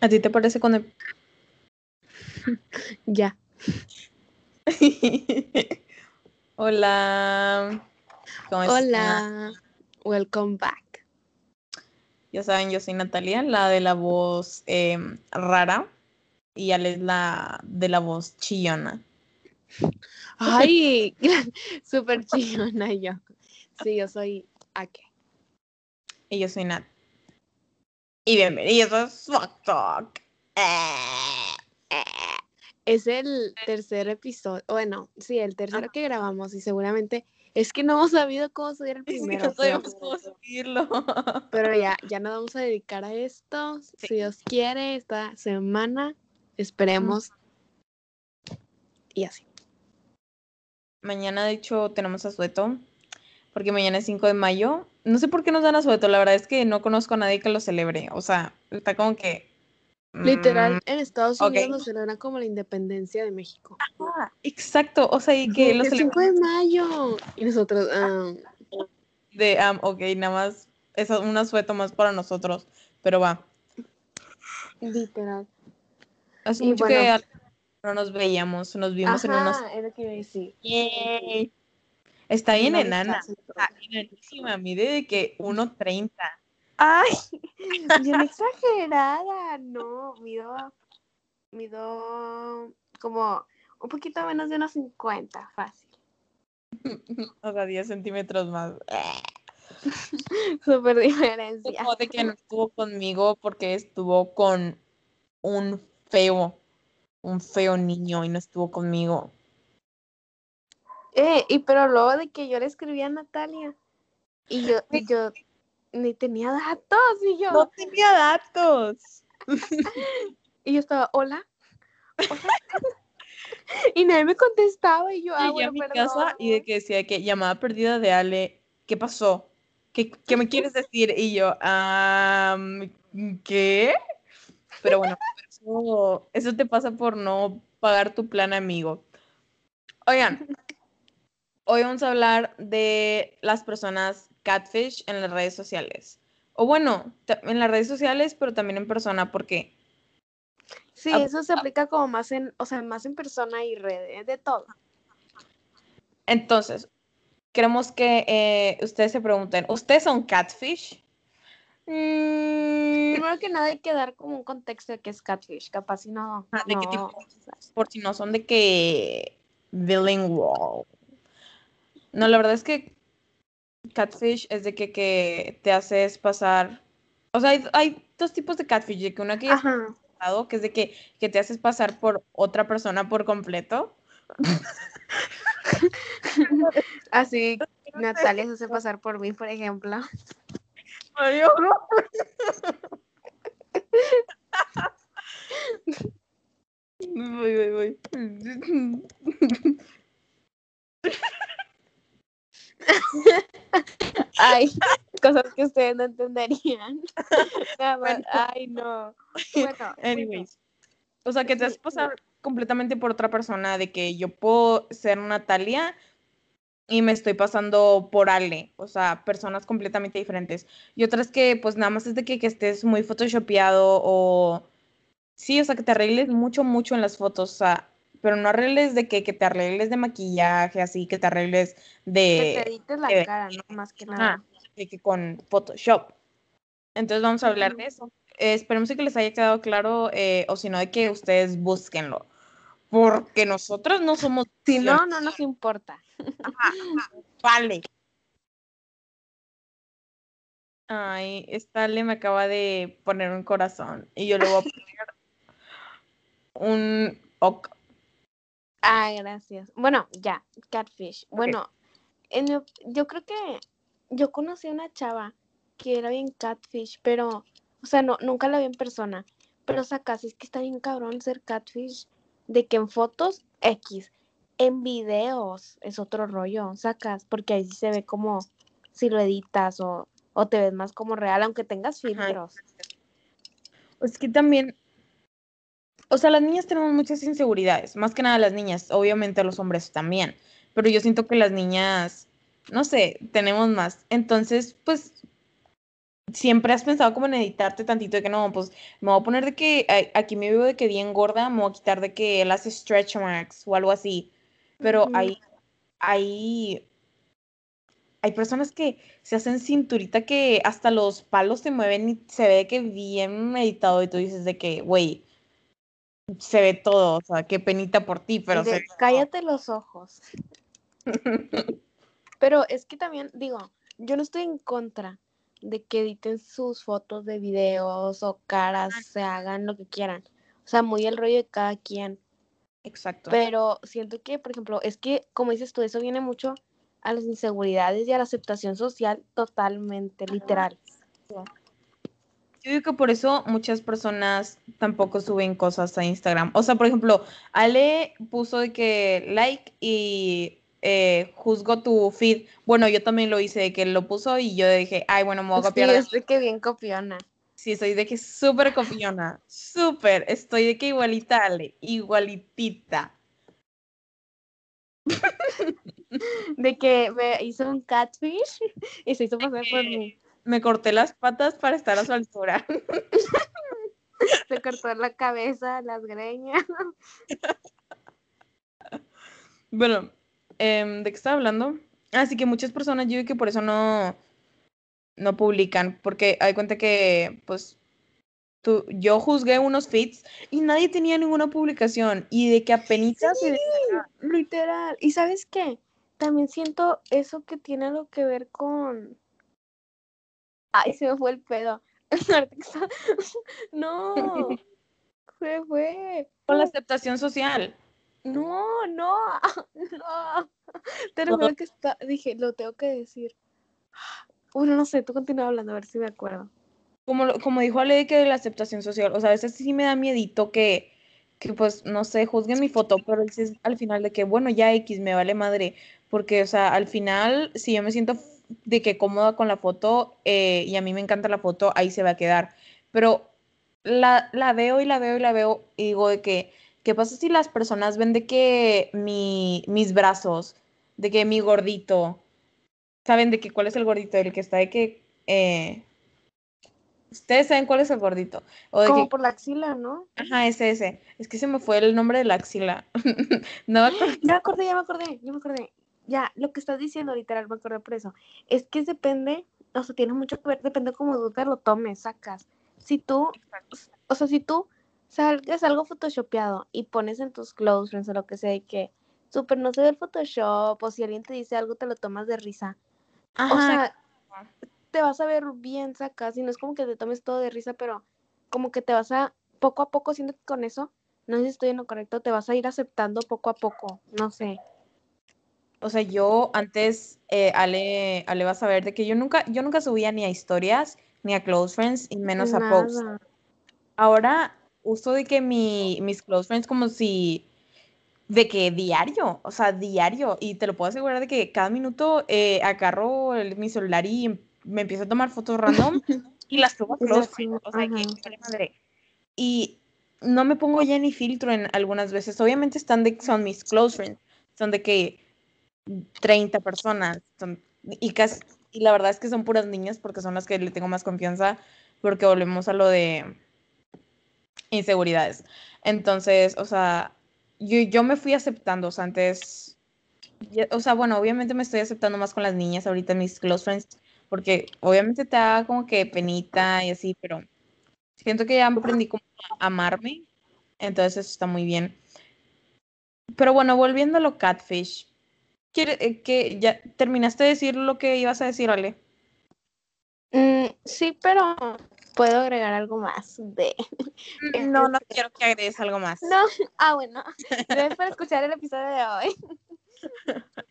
¿A ti te parece con el... ya. Hola. ¿Cómo Hola. Welcome back. Ya saben, yo soy Natalia, la de la voz em, rara. Y Ale es la de la voz chillona. Ay, súper chillona yo. Sí, yo soy Ake. Y yo soy Nat. Y bienvenidos a Fuck Talk. Eh. Es el tercer episodio, bueno, sí, el tercero que grabamos y seguramente es que no hemos sabido cómo subir el primero. no sabemos cómo subirlo. Pero ya, ya nos vamos a dedicar a esto, si Dios quiere, esta semana, esperemos. Y así. Mañana, de hecho, tenemos asueto, porque mañana es 5 de mayo. No sé por qué nos dan asueto, la verdad es que no conozco a nadie que lo celebre. O sea, está como que. Literal, mm, en Estados Unidos lo celebran como la independencia de México. Ah, exacto, o sea, y que los 5 de mayo. Y nosotros. Um... De, um, ok, nada más. Es un asueto más para nosotros, pero va. Literal. Hace mucho que no nos veíamos, nos vimos en unos. es lo que iba a decir. Está bien enana. Está enanísima, mide de que 1.30. Ay, bien exagerada. No, mido, mido como un poquito menos de unos 50, fácil. o sea, 10 centímetros más. Súper diferencia. Como de que no estuvo conmigo porque estuvo con un feo, un feo niño y no estuvo conmigo. Eh, y pero luego de que yo le escribí a Natalia y yo, yo ni tenía datos y yo. No tenía datos. y yo estaba, hola. y nadie me contestaba y yo, ah, a mi casa y de que decía que llamada perdida de Ale, ¿qué pasó? ¿Qué, qué me quieres decir? Y yo, ah, ¿qué? Pero bueno, eso, eso te pasa por no pagar tu plan amigo. Oigan, Hoy vamos a hablar de las personas catfish en las redes sociales. O bueno, en las redes sociales, pero también en persona, porque... Sí, eso se aplica como más en, o sea, más en persona y redes, de todo. Entonces, queremos que eh, ustedes se pregunten, ¿ustedes son catfish? Mm. Primero que nada hay que dar como un contexto de qué es catfish, capaz si no... Ah, ¿De qué tipo? Por si no son de que bilingual. No, la verdad es que catfish es de que, que te haces pasar. O sea, hay, dos tipos de catfish, de que una que es que es de que, que te haces pasar por otra persona por completo. Así Natalia se hace pasar por mí, por ejemplo. Adiós. Voy, voy, voy. Ay, cosas que ustedes no entenderían. ay, no. Bueno, anyways. O sea, que te has pasado completamente por otra persona, de que yo puedo ser Natalia y me estoy pasando por Ale, o sea, personas completamente diferentes. Y otras que, pues nada más es de que, que estés muy photoshopeado o... Sí, o sea, que te arregles mucho, mucho en las fotos, o sea, pero no arregles de que, que te arregles de maquillaje, así, que te arregles de... Que te edites la cara, ¿no? Más que nada. de que con Photoshop. Entonces vamos a hablar de eso. esperemos que les haya quedado claro, eh, o si no, de que ustedes búsquenlo. Porque nosotros no somos... Si no, no nos importa. Vale. Ay, esta le me acaba de poner un corazón y yo le voy a poner un Ah, gracias. Bueno, ya, catfish. Bueno, yo creo que yo conocí a una chava que era bien catfish, pero, o sea, no, nunca la vi en persona. Pero sacas, es que está bien cabrón ser catfish, de que en fotos X, en videos es otro rollo, sacas, porque ahí sí se ve como si lo editas o, o te ves más como real, aunque tengas filtros. Es que también o sea, las niñas tenemos muchas inseguridades, más que nada las niñas, obviamente los hombres también, pero yo siento que las niñas, no sé, tenemos más. Entonces, pues, siempre has pensado como en editarte tantito de que no, pues me voy a poner de que aquí me veo de que bien gorda, me voy a quitar de que las stretch marks o algo así. Pero hay, hay, hay personas que se hacen cinturita que hasta los palos se mueven y se ve que bien meditado y tú dices de que, güey, se ve todo, o sea, qué penita por ti, pero cállate los ojos. pero es que también digo, yo no estoy en contra de que editen sus fotos de videos o caras, se hagan lo que quieran. O sea, muy el rollo de cada quien. Exacto. Pero siento que, por ejemplo, es que, como dices tú, eso viene mucho a las inseguridades y a la aceptación social totalmente, literal. Yo digo que por eso muchas personas tampoco suben cosas a Instagram. O sea, por ejemplo, Ale puso de que like y eh, juzgo tu feed. Bueno, yo también lo hice, de que lo puso y yo dije, ay, bueno, me voy a copiar. Sí, estoy que bien copiona. Sí, soy de que súper copiona. Súper. Estoy de que igualita, Ale. Igualitita. de que me hizo un catfish y se hizo pasar por mí me corté las patas para estar a su altura. Se cortó la cabeza, las greñas. Bueno, em, ¿de qué estaba hablando? Así que muchas personas, yo digo que por eso no, no publican, porque hay cuenta que, pues, tú, yo juzgué unos feeds y nadie tenía ninguna publicación y de que apenas... Sí, literal. ¿Y sabes qué? También siento eso que tiene algo que ver con Ay, se me fue el pedo. no, se fue. Con la aceptación social. No, no, no. Te recuerdo que está, dije, lo tengo que decir. Bueno, no sé, tú continúa hablando, a ver si me acuerdo. Como, como dijo Ale que de la aceptación social, o sea, a veces sí me da miedito que, que pues, no sé, juzguen mi foto, pero al final de que, bueno, ya X, me vale madre, porque, o sea, al final, si yo me siento de que cómoda con la foto eh, y a mí me encanta la foto, ahí se va a quedar. Pero la, la, veo y la veo y la veo y digo de que, ¿qué pasa si las personas ven de que mi, mis brazos, de que mi gordito, saben de que cuál es el gordito, el que está de que... Eh, Ustedes saben cuál es el gordito. O Como por la axila, ¿no? Ajá, ese, ese. Es que se me fue el nombre de la axila. no me Ya me acordé, ya me acordé, ya me acordé ya, lo que estás diciendo, literal, me acuerdo por eso, es que depende, o sea, tiene mucho que ver, depende cómo tú te lo tomes, sacas. Si tú, o sea, si tú salgas algo photoshopeado y pones en tus close friends o lo que sea, y que súper no se ve el Photoshop, o si alguien te dice algo, te lo tomas de risa. O sea, te vas a ver bien, sacas, y no es como que te tomes todo de risa, pero como que te vas a, poco a poco, siento que con eso, no sé si estoy en lo correcto, te vas a ir aceptando poco a poco, no sé. O sea, yo antes, eh, Ale, Ale va a saber de que yo nunca, yo nunca subía ni a historias, ni a close friends, y menos a posts. Ahora uso de que mi, mis close friends como si, de que diario, o sea, diario, y te lo puedo asegurar de que cada minuto eh, agarro mi celular y me empiezo a tomar fotos random y las subo a close friends, o sea, que madre. Y no me pongo ya ni filtro en algunas veces, obviamente están de, son mis close friends, son de que 30 personas. y, casi, y la verdad es que son puras niñas porque son las que le tengo más confianza porque volvemos a lo de inseguridades. Entonces, o sea, yo, yo me fui aceptando, o antes, o sea, bueno, obviamente me estoy aceptando más con las niñas ahorita, mis close friends, porque obviamente te da como que penita y así, pero siento que ya aprendí como a amarme, entonces eso está muy bien. Pero bueno, volviendo a lo catfish, eh, que ya terminaste de decir lo que ibas a decir, Ale? Mm, sí, pero puedo agregar algo más de... Mm, no, no quiero que agregues algo más. No, ah, bueno. Gracias por escuchar el episodio de hoy.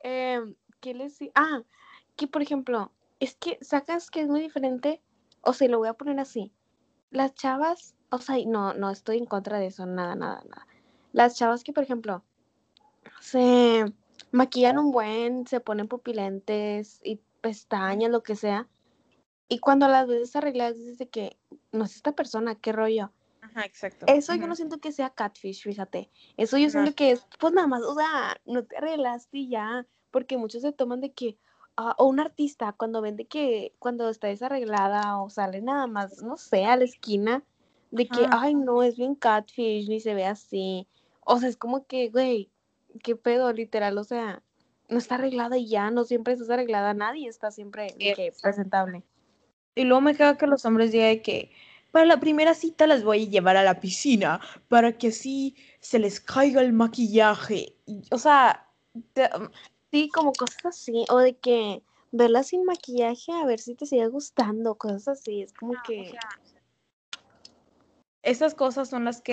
Em, ¿Qué les Ah, que por ejemplo, es que sacas que es muy diferente, o sea, lo voy a poner así. Las chavas, o sea, no, no estoy en contra de eso, nada, nada, nada. Las chavas que, por ejemplo, se maquillan un buen, se ponen pupilentes y pestañas, lo que sea. Y cuando las ves arregladas, dices de que no es esta persona, qué rollo. Ajá, exacto. Eso yo no siento que sea catfish, fíjate. Eso yo siento que es, pues nada más, o sea, no te arreglaste y ya. Porque muchos se toman de que, ah, o un artista cuando ven de que cuando está desarreglada o sale nada más, no sé, a la esquina, de que, ay, no, es bien catfish, ni se ve así. O sea, es como que, güey, qué pedo, literal, o sea, no está arreglada y ya, no siempre estás arreglada, nadie está siempre que presentable. Y luego me caga que los hombres digan que para la primera cita las voy a llevar a la piscina para que así se les caiga el maquillaje. Y, o sea, te- Sí, como cosas así, o de que verla sin maquillaje a ver si te sigue gustando, cosas así, es como que... esas cosas son las que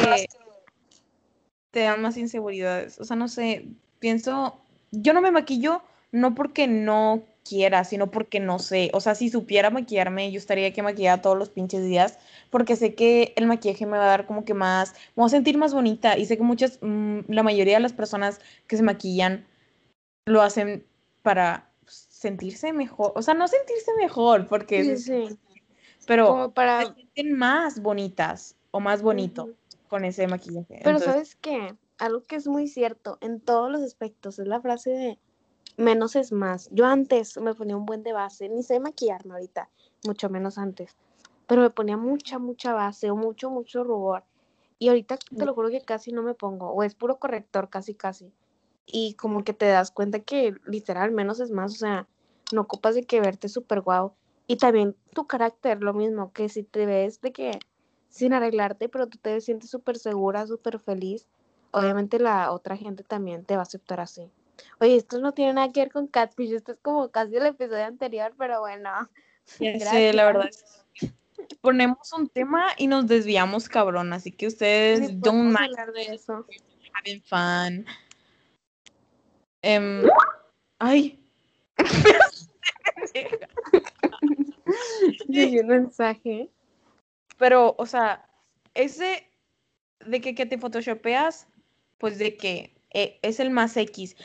te dan más inseguridades. O sea, no sé, pienso, yo no me maquillo no porque no quiera, sino porque no sé. O sea, si supiera maquillarme, yo estaría que maquillar todos los pinches días, porque sé que el maquillaje me va a dar como que más, me voy a sentir más bonita. Y sé que muchas, mm, la mayoría de las personas que se maquillan lo hacen para sentirse mejor. O sea, no sentirse mejor, porque Sí, sí, pero para... se sienten más bonitas o más bonito. Con ese maquillaje. Pero Entonces, ¿sabes qué? Algo que es muy cierto en todos los aspectos es la frase de menos es más. Yo antes me ponía un buen de base, ni sé maquillarme ahorita, mucho menos antes, pero me ponía mucha, mucha base o mucho, mucho rubor. Y ahorita te lo juro que casi no me pongo, o es puro corrector, casi, casi. Y como que te das cuenta que literal menos es más, o sea, no ocupas de que verte súper guau. Y también tu carácter, lo mismo, que si te ves de que sin arreglarte, pero tú te sientes súper segura, súper feliz, obviamente la otra gente también te va a aceptar así. Oye, esto no tiene nada que ver con Catfish, esto es como casi el episodio anterior, pero bueno. ya sé, la verdad. Ponemos un tema y nos desviamos, cabrón. Así que ustedes Sí, don't mind de eso. having fun. Em, ay. Llegué un mensaje. Pero, o sea, ese de que, que te photoshopeas, pues de que eh, es el más X.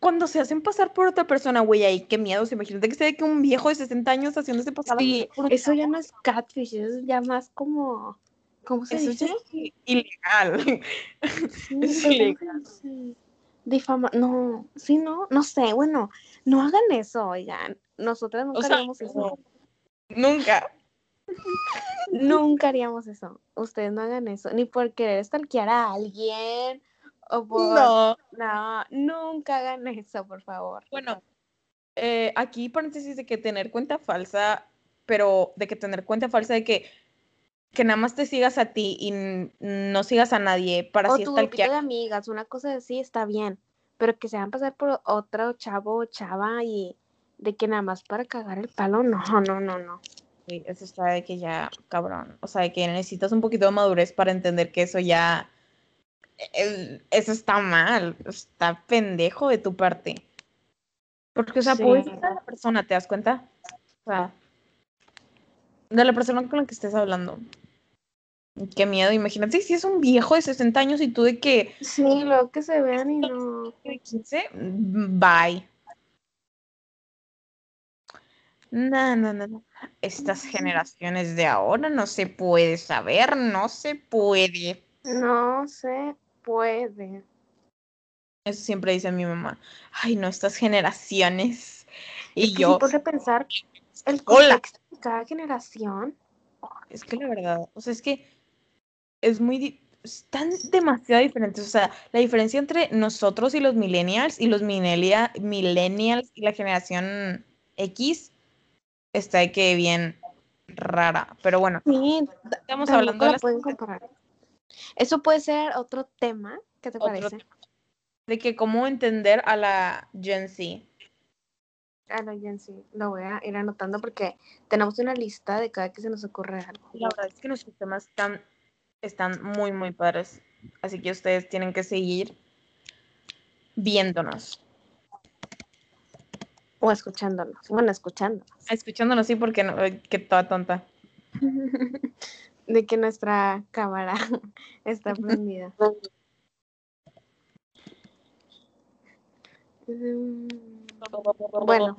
Cuando se hacen pasar por otra persona, güey, ahí qué miedo. Imagínate que sea de que un viejo de 60 años haciéndose pasar Sí, por eso ya no es Catfish, eso es ya más como... ¿Cómo se Eso dice? es ilegal. Sí, es pero ¿cómo se ilegal. Difama, no, sí, no, no sé, bueno, no hagan eso, oigan, nosotras nunca O sea, haríamos eso, Nunca. Nunca haríamos eso, ustedes no hagan eso, ni por querer stalkear a alguien, o por, No. no, nunca hagan eso, por favor. Bueno, eh, aquí paréntesis de que tener cuenta falsa, pero de que tener cuenta falsa de que, que nada más te sigas a ti y no sigas a nadie para O así tu grupito de amigas, una cosa así está bien, pero que se hagan pasar por otro chavo o chava y de que nada más para cagar el palo, no, no, no, no. Sí, eso está de que ya, cabrón. O sea, de que necesitas un poquito de madurez para entender que eso ya. Eso está mal. Está pendejo de tu parte. Porque, o sea, Sí. puedes a la persona, ¿te das cuenta? O sea, de la persona con la que estés hablando. Qué miedo. Imagínate si es un viejo de 60 años y tú de que. Sí, luego que se vean y no. de 15, bye. No, no, no, no. Estas generaciones de ahora no se puede saber, no se puede. No se puede. Eso siempre dice mi mamá. Ay, no, estas generaciones. Y Es que yo, ponte a pensar el Hola. contexto de cada generación. es que la verdad, o sea, es que es muy, están demasiado diferentes. O sea, la diferencia entre nosotros y los millennials y los millennials y la generación X está de que bien rara. Pero bueno, Sí, estamos hablando de la las pueden comparar. Eso puede ser otro tema. ¿Qué te Otro parece? de que cómo entender a la Gen Z. Ah, no, ya sí. Lo voy a ir anotando porque tenemos una lista de cada que se nos ocurre algo. La verdad es que nuestros temas están, están muy, muy padres. Así que ustedes tienen que seguir viéndonos. O escuchándonos. Bueno, escuchándonos. Escuchándonos, sí, porque no, que toda tonta. de que nuestra cámara está prendida. Bueno,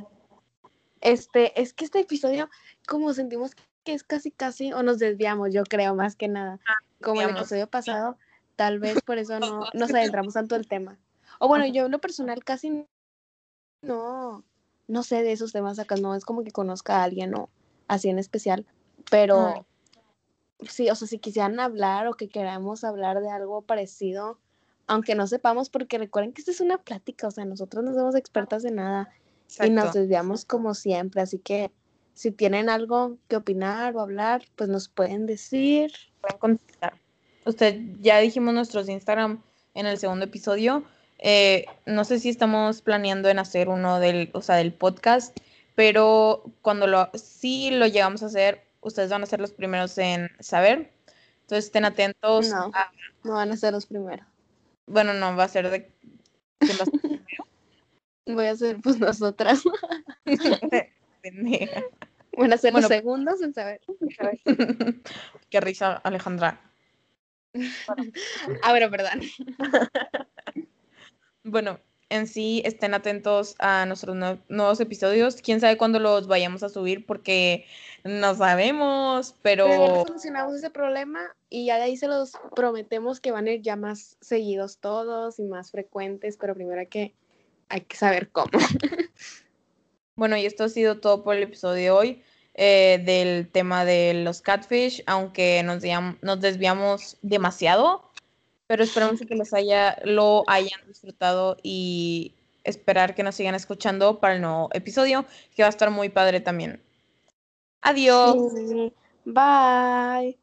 este, es que este episodio, como sentimos que es casi casi, o nos desviamos, yo creo, más que nada. Como el episodio pasado, tal vez por eso no nos adentramos tanto el tema. O bueno, yo en lo personal casi no, no sé de esos temas acá, no es como que conozca a alguien o así en especial, pero sí, o sea, si quisieran hablar o que queramos hablar de algo parecido, aunque no sepamos, porque recuerden que esta es una plática, o sea, nosotros no somos expertas de nada y nos desviamos como siempre, así que si tienen algo que opinar o hablar, pues nos pueden decir. Pueden contestar. Usted, ya dijimos nuestros Instagram en el segundo episodio. Eh, no sé si estamos planeando en hacer uno del, o sea, del podcast, pero cuando lo, sí lo llegamos a hacer, ustedes van a ser los primeros en saber. Entonces estén atentos. No, no van a ser los primeros. Bueno, no, va a ser de... Voy a ser pues nosotras. Van a ser los segundos en saber. Qué risa, Alejandra. ah, bueno, perdón. Bueno, en sí estén atentos a nuestros nuevos episodios. Quién sabe cuándo los vayamos a subir porque no sabemos, pero... Pero solucionamos ese problema y ya de ahí se los prometemos que van a ir ya más seguidos todos y más frecuentes, pero primero hay que, hay que saber cómo. bueno, y esto ha sido todo por el episodio de hoy. Eh, del tema de los catfish, aunque nos, nos desviamos demasiado, pero esperamos que les haya, lo hayan disfrutado y esperar que nos sigan escuchando para el nuevo episodio, que va a estar muy padre también. Adiós. Bye.